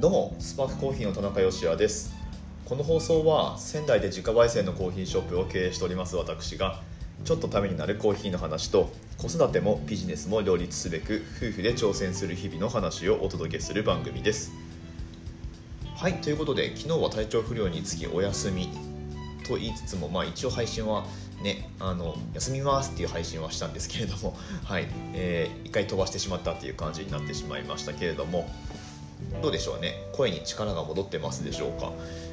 どうもスパークコーヒーの田中芳也です。この放送は仙台で自家焙煎のコーヒーショップを経営しております私がちょっとためになるコーヒーの話と子育てもビジネスも両立すべく夫婦で挑戦する日々の話をお届けする番組です。はいということで昨日は体調不良につきお休みと言いつつも、まあ、一応配信はね、あの休みますっていう配信はしたんですけれども、はいえー、一回飛ばしてしまったっていう感じになってしまいましたけれどもどうでしょうね。声に力が戻ってますでしょうか。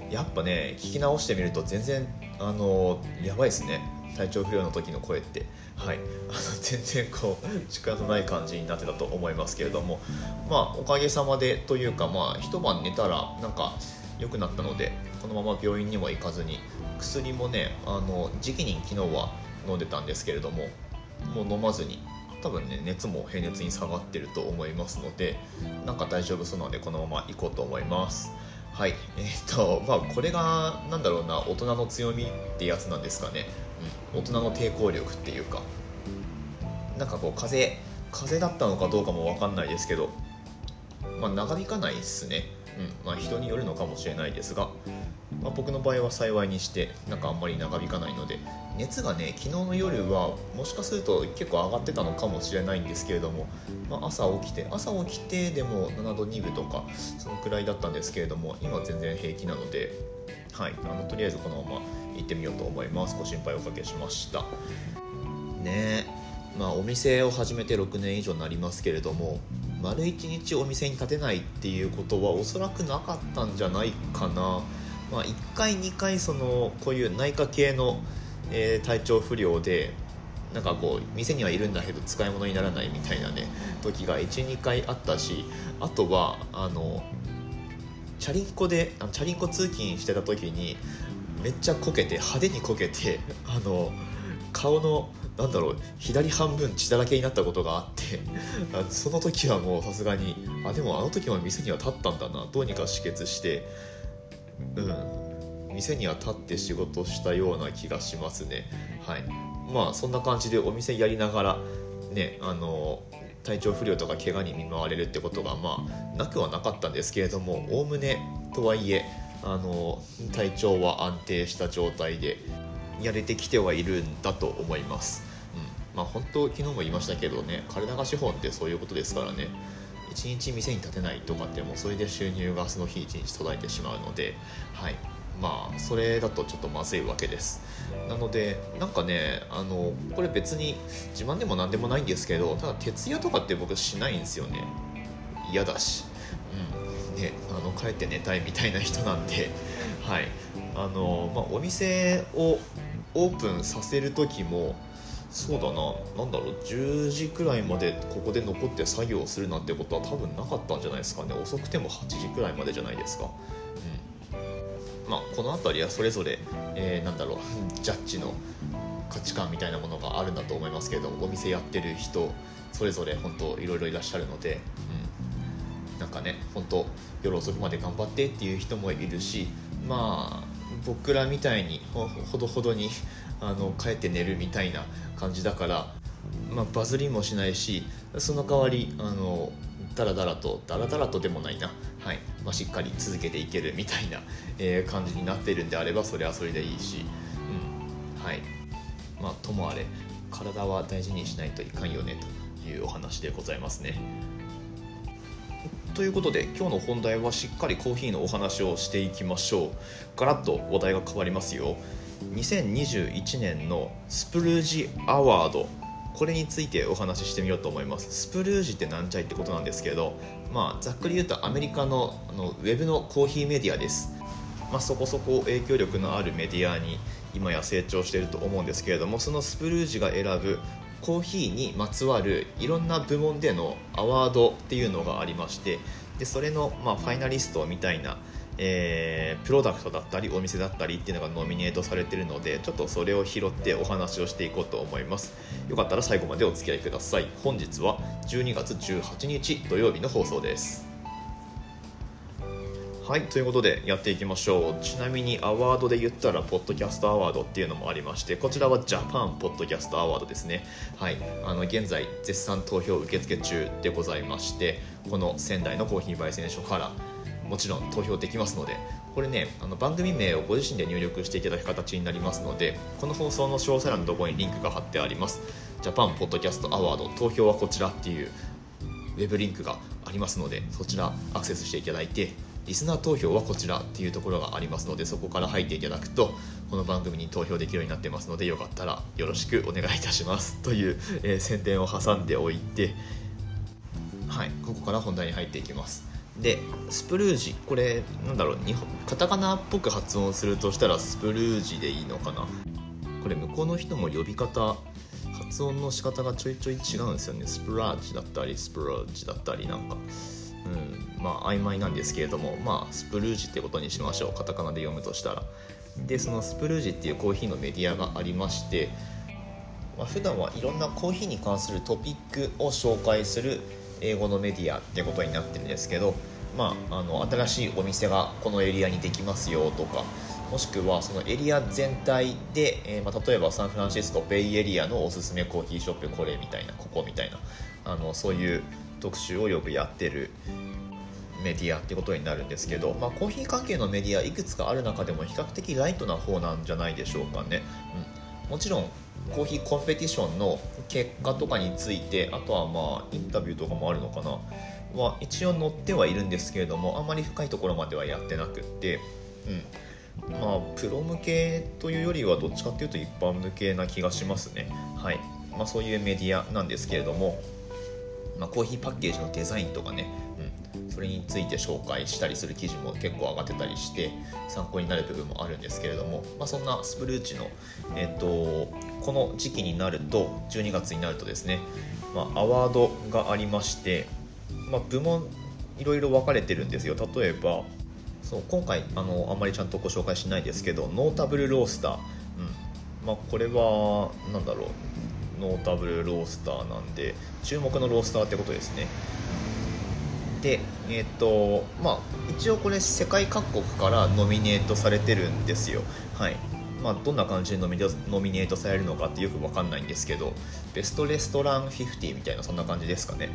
やっぱね聞き直してみると全然あのやばいですね。体調不良の時の声って。はい。あの全然こう力のない感じになってたと思いますけれども。まあおかげさまでというかまあ一晩寝たらなんか良くなったのでこのまま病院にも行かずに薬もねあの時期に昨日は飲んでたんですけれどももう飲まずに多分ね熱も平熱に下がってると思いますのでなんか大丈夫そうなのでこのまま行こうと思います。はい。えー、っとまあこれがなんだろうな大人の強みってやつなんですかね、うん、大人の抵抗力っていうか。なんかこう風風だったのかどうかも分かんないですけどまあ長引かないっすね。うん。まあ、人によるのかもしれないですが、まあ、僕の場合は幸いにしてなんかあんまり長引かないので。熱がね昨日の夜はもしかすると結構上がってたのかもしれないんですけれども、まあ、朝起きて朝起きてでも7度2分とかそのくらいだったんですけれども今全然平気なので、はい、あのとりあえずこのまま行ってみようと思います。ご心配おかけしました。ねまあお店を始めて6年以上になりますけれども丸1日お店に立てないっていうことはおそらくなかったんじゃないかな、まあ、1回2回そのこういう内科系の、えー、体調不良でなんかこう店にはいるんだけど使い物にならないみたいなね時が12回あったしあとはあのチャリンコであのチャリンコ通勤してた時にめっちゃこけて派手にこけて あの顔のなんだろう左半分血だらけになったことがあってその時はもうさすがにあでもあの時は店には立ったんだなどうにか止血してうん。店には立って仕事したような気がしますね。はい。まあそんな感じでお店やりながらねあの体調不良とか怪我に見舞われるってことがまあなくはなかったんですけれどもおおむねとはいえあの体調は安定した状態でやれてきてはいるんだと思います。うん、まあ本当昨日も言いましたけどね体が資本ってそういうことですからね1日店に立てないとかってもうそれで収入がその日1日途絶えてしまうのではい。まあそれだとちょっとまずいわけです。なのでなんかねあのこれ別に自慢でも何でもないんですけどただ徹夜とかって僕しないんですよね。嫌だし。うん。ねあの帰って寝たいみたいな人なんで。はい。あの、まあ、お店をオープンさせる時もそうだな。何だろう。10時くらいまでここで残って作業をするなんてことは多分なかったんじゃないですかね。遅くても8時くらいまでじゃないですか、うん。まあ、この辺りはそれぞれ、えー、だろう。ジャッジの価値観みたいなものがあるんだと思いますけれどもお店やってる人それぞれ本当いろいろいらっしゃるので、うん、なんかね本当夜遅くまで頑張ってっていう人もいるしまあ僕らみたいにほどほどに あの帰って寝るみたいな感じだから、まあ、バズりもしないしその代わりあのダラダラとダラダラとでもないな、はい。まあ、しっかり続けていけるみたいな、えー、感じになっているんであればそれはそれでいいし、うん。はい。まあ、ともあれ体は大事にしないといかんよねというお話でございますね。ということで今日の本題はしっかりコーヒーのお話をしていきましょう。ガラッと話題が変わりますよ。2021年のスプルージアワード。これについてお話ししてみようと思います。スプルージってなんちゃいってことなんですけどまあざっくり言うとアメリカのあのウェブのコーヒーメディアです。まあ、そこそこ影響力のあるメディアに今や成長していると思うんですけれどもそのスプルージが選ぶコーヒーにまつわるいろんな部門でのアワードっていうのがありましてでそれの、まあ、ファイナリストみたいな、えー、プロダクトだったりお店だったりっていうのがノミネートされてるのでちょっとそれを拾ってお話をしていこうと思います。よかったら最後までお付き合いください。本日は12月18日土曜日の放送です。はいということでやっていきましょう。ちなみにアワードで言ったらポッドキャストアワードっていうのもありましてこちらはジャパンポッドキャストアワードですね。はいあの現在絶賛投票受付中でございましてこの仙台のコーヒー焙煎所からもちろん投票できますのでこれねあの番組名をご自身で入力していただく形になりますのでこの放送の詳細欄のところにリンクが貼ってあります。ジャパンポッドキャストアワード投票はこちらっていうウェブリンクがありますのでそちらアクセスしていただいてリスナー投票はこちらっていうところがありますのでそこから入っていただくとこの番組に投票できるようになってますのでよかったらよろしくお願いいたします。という、えー、宣伝を挟んでおいてはいここから本題に入っていきます。でスプルージこれなんだろう日本カタカナっぽく発音するとしたらスプルージでいいのかな？これ向こうの人も呼び方発音の仕方がちょいちょい違うんですよね。スプラージだったりスプラージだったりなんか。うん。まあ曖昧なんですけれどもまあスプルージってことにしましょう。カタカナで読むとしたら。でそのスプルージっていうコーヒーのメディアがありましてまあ、普段はいろんなコーヒーに関するトピックを紹介する英語のメディアってことになってるんですけど、まあ、あの新しいお店がこのエリアにできますよとかもしくはそのエリア全体で、えー、まあ、例えばサンフランシスコベイエリアのおすすめコーヒーショップこれみたいなここみたいなあのそういう特集をよくやってるメディアってことになるんですけど、まあ、コーヒー関係のメディアいくつかある中でも比較的ライトな方なんじゃないでしょうかね。うん、もちろんコーヒーコンペティションの結果とかについてあとはまあインタビューとかもあるのかな。は一応載ってはいるんですけれどもあんまり深いところまではやってなくって、うん、まあプロ向けというよりはどっちかっていうと一般向けな気がしますね。はい。まあそういうメディアなんですけれども、まあ、コーヒーパッケージのデザインとかねそれについて紹介したりする記事も結構上がってたりして参考になる部分もあるんですけれども、まあ、そんなスプルーチの、えっと、この時期になると12月になるとですね、まあ、アワードがありまして、まあ、部門いろいろ分かれてるんですよ。例えばそう今回あのあんまりちゃんとご紹介しないですけどノータブルロースター、うん。まあ、これは何だろう。ノータブルロースターなんで注目のロースターってことですね。でえっ、とまあ一応これ世界各国からノミネートされてるんですよ。はい。まあ、どんな感じでノミノミネートされるのかってよく分かんないんですけどベストレストラン50みたいなそんな感じですかね。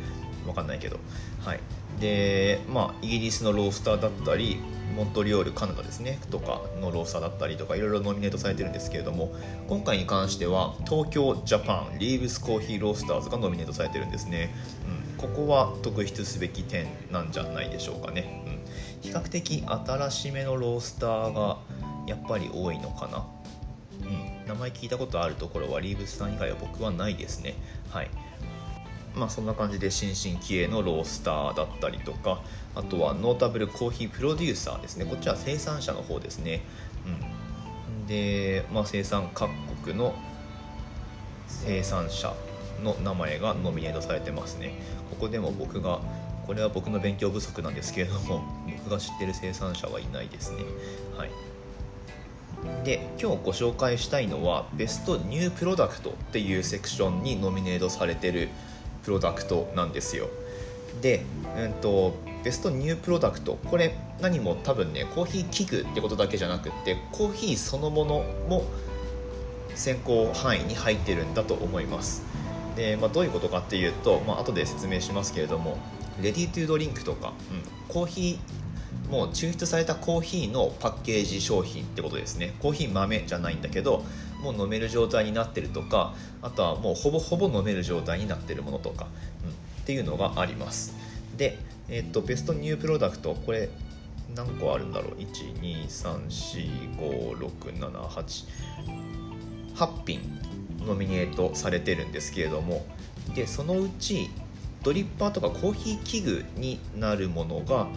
分かんないけど。はい。でまあイギリスのロースターだったりモントリオールカナダですね。とかのロースターだったりとかいろいろノミネートされてるんですけれども今回に関しては東京ジャパンリーブスコーヒーロースターズがノミネートされてるんですね、うん。ここは特筆すべき点なんじゃないでしょうかね、うん、比較的新しめのロースターがやっぱり多いのかな、うん、名前聞いたことあるところはリーブスさん以外は僕はないですね。はい。まあそんな感じで新進気鋭のロースターだったりとかあとはノータブルコーヒープロデューサーですね。こっちは生産者の方ですね、うん、で、まあ、生産各国の生産者の名前がノミネートされてますね。ここでも僕がこれは僕の勉強不足なんですけれども僕が知ってる生産者はいないですね。はい。で今日ご紹介したいのはベストニュープロダクトっていうセクションにノミネートされてるプロダクトなんですよ。で、うんと、ベストニュープロダクト。これ何も多分ねコーヒー器具ってことだけじゃなくってコーヒーそのものも選考範囲に入ってるんだと思います。で、まあ、どういうことかっていうと、まあ後で説明しますけれどもレディートゥードリンクとか、うん、コーヒーもう抽出されたコーヒーのパッケージ商品ってことですね。コーヒー豆じゃないんだけどもう飲める状態になってるとかあとはもうほぼほぼ飲める状態になってるものとか、うん、っていうのがあります。で、えー、っとベストニュープロダクトこれ何個あるんだろう？123456788 8品ノミネートされてるんですけれどもでそのうちドリッパーとかコーヒー器具になるものが、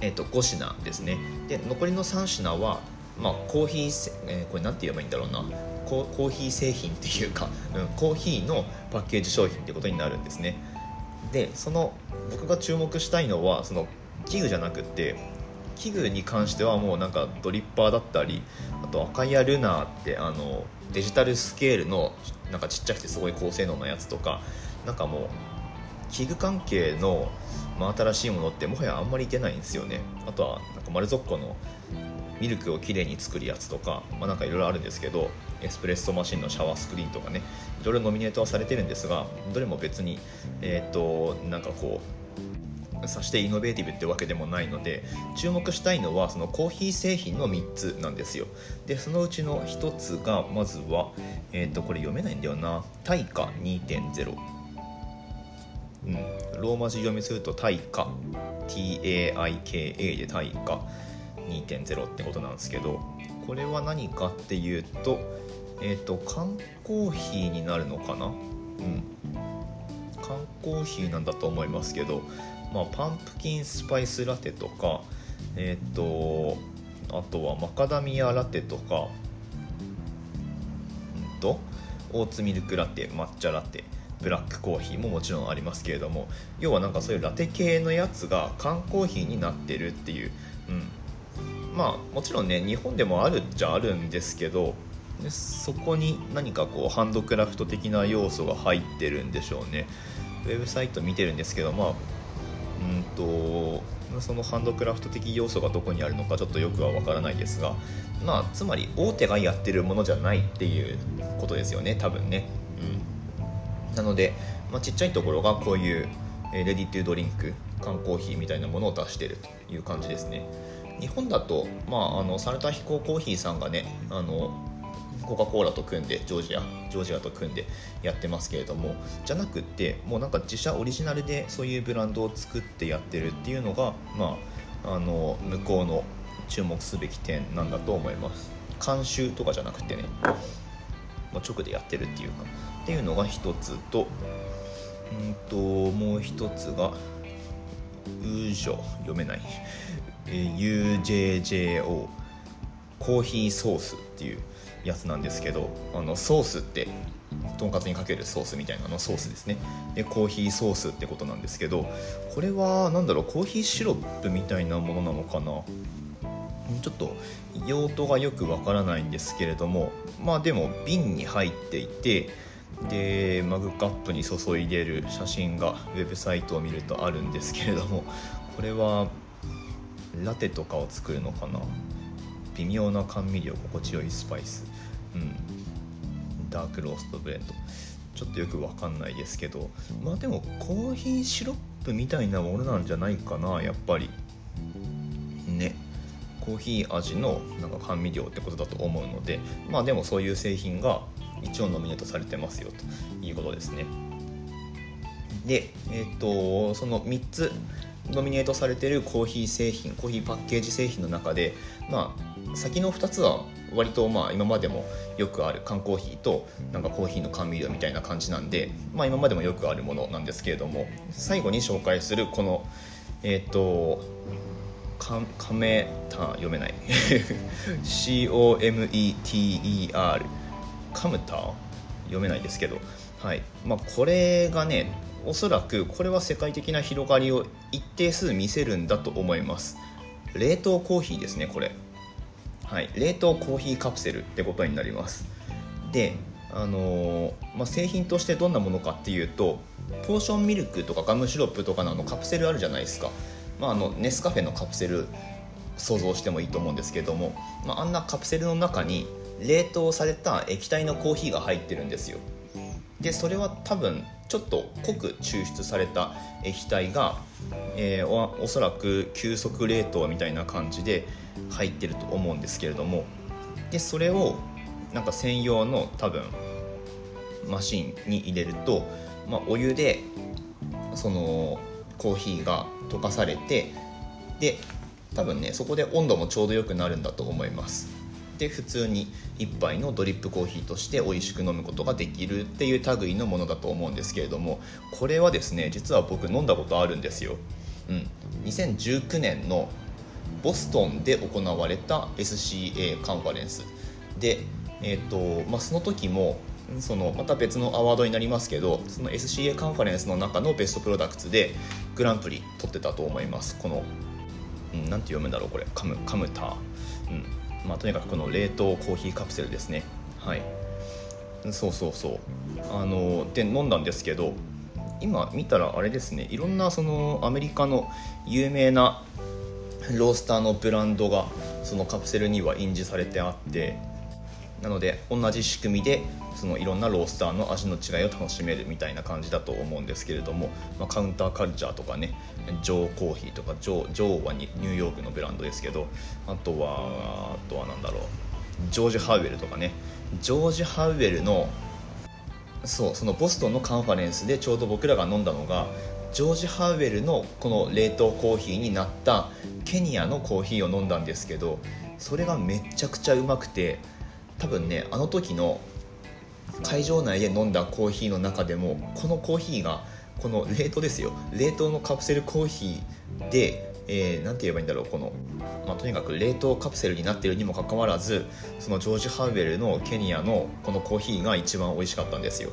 えー、と5品ですね。で残りの3品は、まあ、コーヒー、えー、これ何て言えばいいんだろうな。コーヒー製品っていうか、うん、コーヒーのパッケージ商品ってことになるんですね。でその僕が注目したいのはその器具じゃなくって器具に関してはもうなんかドリッパーだったりあと赤谷ルナーってあのデジタルスケールのなんかちっちゃくてすごい高性能なやつとかなんかもう器具関係の真新しいものってもはやあんまりいてないんですよね。あとはなんかマルゾッコのミルクをきれいに作るやつとか、まあ、なんかいろいろあるんですけどエスプレッソマシンのシャワースクリーンとかねいろいろノミネートはされてるんですがどれも別にえっ、ー、となんかこうさしてイノベーティブってわけでもないので注目したいのはそのコーヒー製品の3つなんですよ。でそのうちの1つがまずはえっ、ー、とこれ読めないんだよな。対価2.0うん。ローマ字読みすると対価 TAIKA で対価2.0ってことなんですけどこれは何かっていうとえっ、ー、と缶コーヒーになるのかな？うん。缶コーヒーなんだと思いますけどまあ、パンプキンスパイスラテとかえっ、ー、とあとはマカダミアラテとかうんとオーツミルクラテ抹茶ラテブラックコーヒーももちろんありますけれども要はなんかそういうラテ系のやつが缶コーヒーになってるっていう、うん、まあもちろんね日本でもあるっちゃあるんですけどでそこに何かこうハンドクラフト的な要素が入ってるんでしょうね。ウェブサイト見てるんですけどまあとそのハンドクラフト的要素がどこにあるのかちょっとよくは分からないですが、まあ、つまり大手がやってるものじゃないっていうことですよね多分ね、うん、なので、まあ、ちっちゃいところがこういうレディトゥドリンク缶コーヒーみたいなものを出してるという感じですね。日本だと、まあ、あのサルタヒココーヒーさんがねあのコカ・コーラと組んでジョージアジョージアと組んでやってますけれどもじゃなくってもうなんか自社オリジナルでそういうブランドを作ってやってるっていうのが、まあ、あの向こうの注目すべき点なんだと思います。監修とかじゃなくてね、まあ、直でやってるっていうかっていうのが一つとうんともう一つがうーじょ読めない、え UJJO コーヒーソースっていうやつなんですけどあのソースってとんかつにかけるソースみたいなのソースですね。でコーヒーソースってことなんですけどこれは何だろうコーヒーシロップみたいなものなのかな。ちょっと用途がよくわからないんですけれどもまあでも瓶に入っていてでマグカップに注いでる写真がウェブサイトを見るとあるんですけれどもこれはラテとかを作るのかな。微妙な甘味料心地よいスパイス。うん。ダークローストブレンド。ちょっとよく分かんないですけど。まあでもコーヒーシロップみたいなものなんじゃないかなやっぱり。ね。コーヒー味のなんか甘味料ってことだと思うので。まあでもそういう製品が一応ノミネートされてますよということですね。でえっ、ー、とその3つノミネートされてるコーヒー製品コーヒーパッケージ製品の中で、まあ、先の2つは割とまあ今までもよくある缶コーヒーとなんかコーヒーの甘味料みたいな感じなんで、まあ、今までもよくあるものなんですけれども最後に紹介するこのえっ、ー、とカメタ読めない。COMETER カムター読めないですけど、はい。まあ、これがねおそらくこれは世界的な広がりを一定数見せるんだと思います。冷凍コーヒーですねこれはい冷凍コーヒーカプセルってことになります。であの、まあ、製品としてどんなものかっていうとポーションミルクとかガムシロップとかのあのカプセルあるじゃないですか、まあ、あのネスカフェのカプセル想像してもいいと思うんですけども、まあ、あんなカプセルの中に冷凍された液体のコーヒーが入ってるんですよ。でそれは多分ちょっと濃く抽出された液体が、えー、おそらく急速冷凍みたいな感じで入ってると思うんですけれどもでそれをなんか専用の多分マシンに入れると、まあ、お湯でそのコーヒーが溶かされてで多分ねそこで温度もちょうどよくなるんだと思います。で普通に1杯のドリップコーヒーとして美味しく飲むことができるっていう類のものだと思うんですけれどもこれはですね実は僕飲んだことあるんですよ、うん、2019年のボストンで行われた SCA カンファレンス。で、えーとまあ、その時もそのまた別のアワードになりますけどその SCA カンファレンスの中のベストプロダクツでグランプリ取ってたと思います。この、うん、て読むんだろうこれ。カムカムター、うん。まあ、とにかくこの冷凍コーヒーカプセルですね。はい。そうそうそう。あので飲んだんですけど今見たらあれですね。いろんなそのアメリカの有名なロースターのブランドがそのカプセルには印字されてあってなので同じ仕組みでそのいろんなロースターの味の違いを楽しめるみたいな感じだと思うんですけれども、まあ、カウンターカルチャーとかねジョーコーヒーとかジョージョーはニューヨークのブランドですけどあとはあとは何だろうジョージ・ハウエルとかねジョージ・ハウエルのそうそのボストンのカンファレンスでちょうど僕らが飲んだのがジョージ・ハウエルのこの冷凍コーヒーになったケニアのコーヒーを飲んだんですけどそれがめちゃくちゃうまくて多分ねあの時の会場内で飲んだコーヒーの中でもこのコーヒーがこの冷凍ですよ。冷凍のカプセルコーヒーで何、えー、て言えばいいんだろう。この、まあ、とにかく冷凍カプセルになっているにもかかわらずそのジョージ・ハウエルのケニアのこのコーヒーが一番美味しかったんですよ、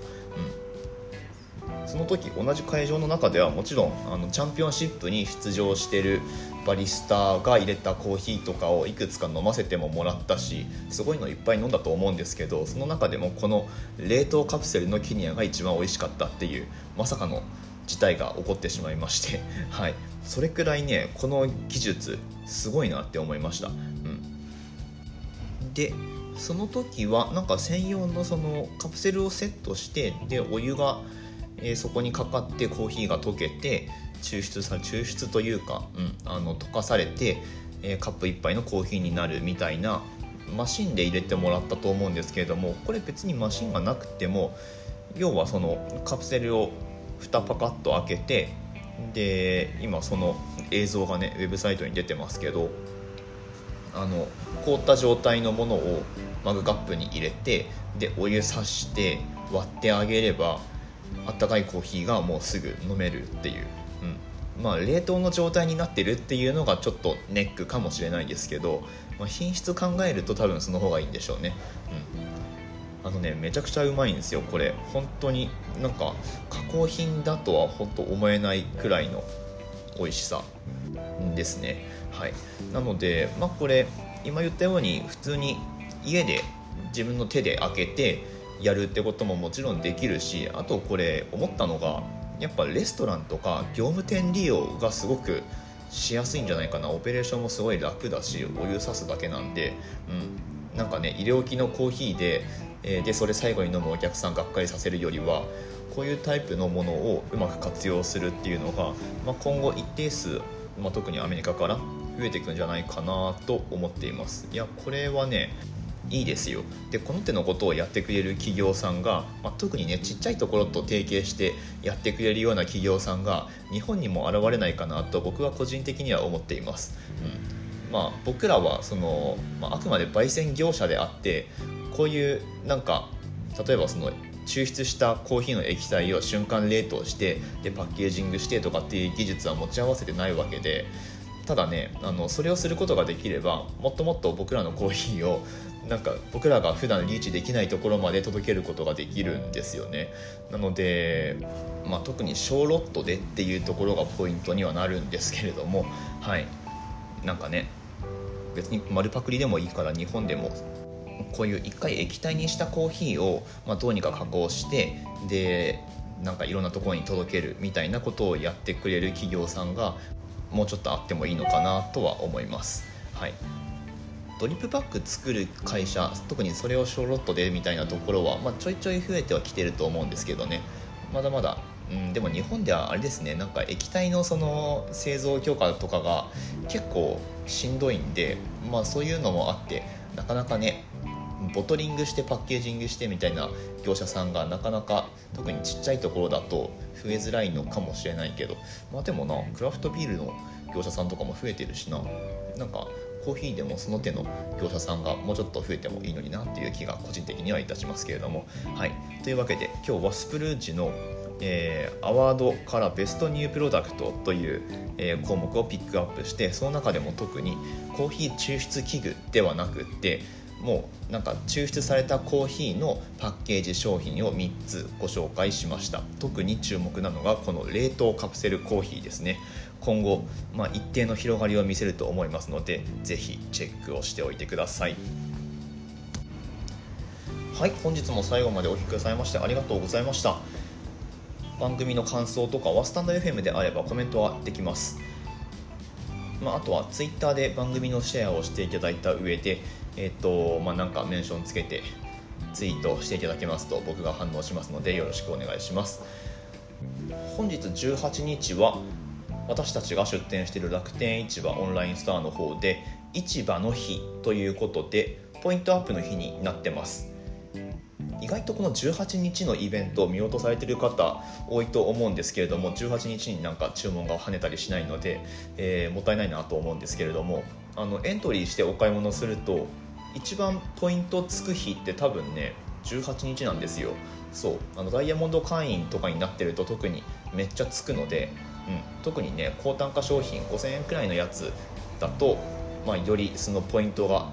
うん、その時同じ会場の中ではもちろんあのチャンピオンシップに出場してるバリスタが入れたコーヒーとかをいくつか飲ませてももらったしすごいのいっぱい飲んだと思うんですけどその中でもこの冷凍カプセルのケニアが一番美味しかったっていうまさかの事態が起こってしまいまして、はい、それくらいねこの技術すごいなって思いました、うん、でその時はなんか専用のそのカプセルをセットしてでお湯が、えー、そこにかかってコーヒーが溶けて抽出さ抽出というか、うん、あの溶かされて、えー、カップ1杯のコーヒーになるみたいなマシンで入れてもらったと思うんですけれどもこれ別にマシンがなくても要はそのカプセルを蓋パカッと開けてで今その映像がねウェブサイトに出てますけどあの凍った状態のものをマグカップに入れてでお湯さして割ってあげればあったかいコーヒーがもうすぐ飲めるっていう、うん。まあ、冷凍の状態になってるっていうのがちょっとネックかもしれないですけど、まあ、品質考えると多分その方がいいんでしょうね、うん。あのねめちゃくちゃうまいんですよこれ。本当になんか加工品だとは本当思えないくらいの美味しさですね。はい。なのでまあこれ今言ったように普通に家で自分の手で開けてやるってことももちろんできるしあとこれ思ったのがやっぱレストランとか業務店利用がすごくしやすいんじゃないかな。オペレーションもすごい楽だしお湯さすだけなんで、うん、なんかね入れ置きのコーヒーでえでそれ最後に飲むお客さんがっかりさせるよりはこういうタイプのものをうまく活用するっていうのが、まあ、今後一定数、まあ、特にアメリカから増えていくんじゃないかなと思っています。いやこれはねいいですよ。でこの手のことをやってくれる企業さんが、まあ、特にねちっちゃいところと提携してやってくれるような企業さんが日本にも現れないかなと僕は個人的には思っています、うん。まあ、僕らはその、まあ、あくまで焙煎業者であってこういうなんか例えばその抽出したコーヒーの液体を瞬間冷凍してでパッケージングしてとかっていう技術は持ち合わせてないわけでただねあのそれをすることができればもっともっと僕らのコーヒーをなんか僕らが普段リーチできないところまで届けることができるんですよね。なので、まあ、特に小ロットでっていうところがポイントにはなるんですけれどもはい。なんかね別に丸パクリでもいいから日本でもこういう一回液体にしたコーヒーを、まあ、どうにか加工してでなんかいろんなところに届けるみたいなことをやってくれる企業さんがもうちょっとあってもいいのかなとは思います。はい。ドリップバッグ作る会社特にそれをショロットでみたいなところは、まあ、ちょいちょい増えてはきてると思うんですけどね。まだまだ、うん、でも日本ではあれですね。なんか液体のその製造許可とかが結構しんどいんで、まあ、そういうのもあってなかなかねボトリングしてパッケージングしてみたいな業者さんがなかなか特にちっちゃいところだと増えづらいのかもしれないけど。まあでもなクラフトビールの業者さんとかも増えてるしな。なんかコーヒーでもその手の業者さんがもうちょっと増えてもいいのになっていう気が個人的にはいたしますけれども。はい。というわけで今日はスプルージのえー、アワードからベストニュープロダクトという、えー、項目をピックアップしてその中でも特にコーヒー抽出器具ではなくってもうなんか抽出されたコーヒーのパッケージ商品を3つご紹介しました。特に注目なのがこの冷凍カプセルコーヒーですね。今後、まあ、一定の広がりを見せると思いますのでぜひチェックをしておいてください。はい本日も最後までお聴きくださいましてありがとうございました。番組の感想とかはスタンド FM であればコメントはできます。まあ、あとは Twitter で番組のシェアをしていただいた上で、えっ、ー、とまあ、なんかメンションつけてツイートしていただけますと僕が反応しますのでよろしくお願いします。本日18日は私たちが出店している楽天市場オンラインストアの方で市場の日ということでポイントアップの日になってます。意外とこの18日のイベントを見落とされてる方多いと思うんですけれども18日になんか注文が跳ねたりしないので、えー、もったいないなと思うんですけれどもあのエントリーしてお買い物すると一番ポイントつく日って多分ね18日なんですよ。そうあのダイヤモンド会員とかになってると特にめっちゃつくので、うん、特にね高単価商品5000円くらいのやつだと、まあ、よりそのポイントが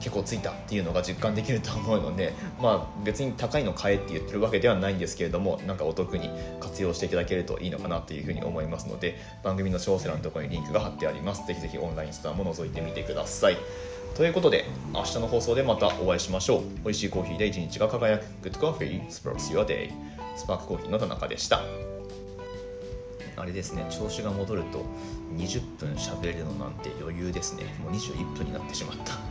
結構ついたっていうのが実感できると思うので、まあ、別に高いの買えって言ってるわけではないんですけれどもなんかお得に活用していただけるといいのかなというふうに思いますので番組の詳細欄のところにリンクが貼ってあります。ぜひぜひオンラインストアも覗いてみてください。ということで明日の放送でまたお会いしましょう。美味しいコーヒーで一日が輝く。Good Coffee. Sparks Your Day. スパークコーヒーの田中でしたあれですね調子が戻ると20分喋れるのなんて余裕ですね。もう21分になってしまった。